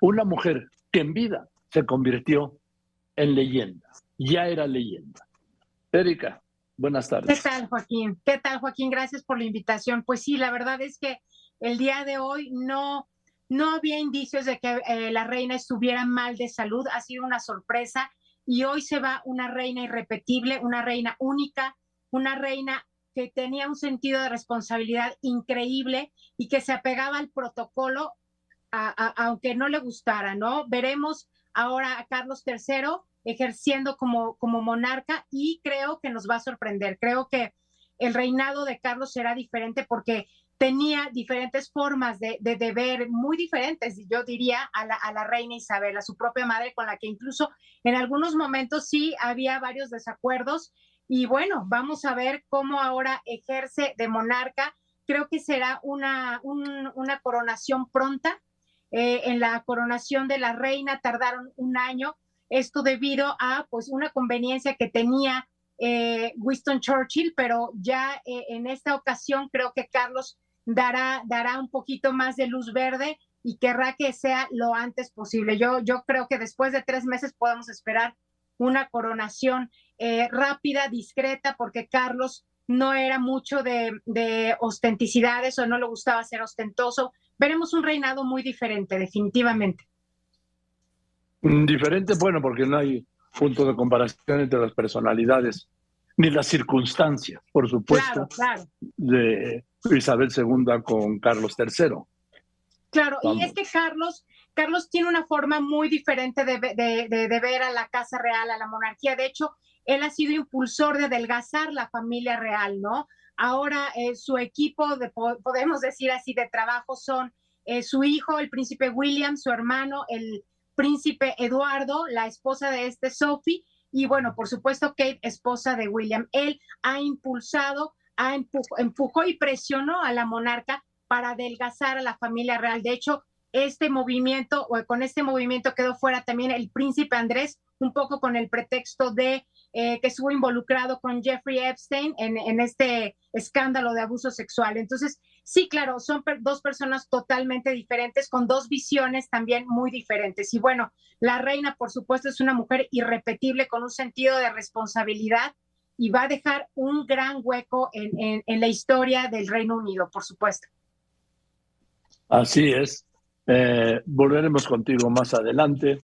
una mujer que en vida se convirtió en leyenda, ya era leyenda. Erika, buenas tardes. ¿Qué tal, Joaquín? ¿Qué tal, Joaquín? Gracias por la invitación. Pues sí, la verdad es que el día de hoy no, no había indicios de que eh, la reina estuviera mal de salud. Ha sido una sorpresa y hoy se va una reina irrepetible, una reina única, una reina que tenía un sentido de responsabilidad increíble y que se apegaba al protocolo, aunque no le gustara, ¿no? Veremos ahora a Carlos III ejerciendo como, como monarca y creo que nos va a sorprender. Creo que el reinado de Carlos será diferente porque tenía diferentes formas de, de, ver, muy diferentes, yo diría, a la, a la, reina Isabel, a su propia madre, con la que incluso en algunos momentos sí había varios desacuerdos. Y bueno, vamos a ver cómo ahora ejerce de monarca. Creo que será una, una coronación pronta. Eh, en la coronación de la reina tardaron un año, esto debido a pues una conveniencia que tenía eh, Winston Churchill, pero ya eh, en esta ocasión creo que Carlos dará, dará un poquito más de luz verde y querrá que sea lo antes posible. Yo, yo creo que después de tres meses podemos esperar una coronación rápida, discreta, porque Carlos no era mucho de, de, o no le gustaba ser ostentoso. Veremos un reinado muy diferente, definitivamente. Diferente, bueno, porque no hay punto de comparación entre las personalidades ni las circunstancias, por supuesto, de Isabel II con Carlos III. Claro, y es que Carlos, Carlos tiene una forma muy diferente de, de, ver a la Casa Real, a la monarquía. De hecho, él ha sido impulsor de adelgazar la familia real, ¿no? Ahora eh, su equipo, de, podemos decir así, de trabajo son eh, su hijo, el príncipe William, su hermano, el príncipe Eduardo, la esposa de este Sophie, y bueno, por supuesto, Kate, esposa de William. Él ha impulsado, ha empujó y presionó a la monarca para adelgazar a la familia real. De hecho, este movimiento, o con este movimiento quedó fuera también el príncipe Andrés, un poco con el pretexto de eh, que estuvo involucrado con Jeffrey Epstein en, este escándalo de abuso sexual. Entonces, sí, claro, son dos personas totalmente diferentes, con dos visiones también muy diferentes. Y bueno, la reina, por supuesto, es una mujer irrepetible, con un sentido de responsabilidad y va a dejar un gran hueco en la historia del Reino Unido, por supuesto. Así es. Eh, volveremos contigo más adelante.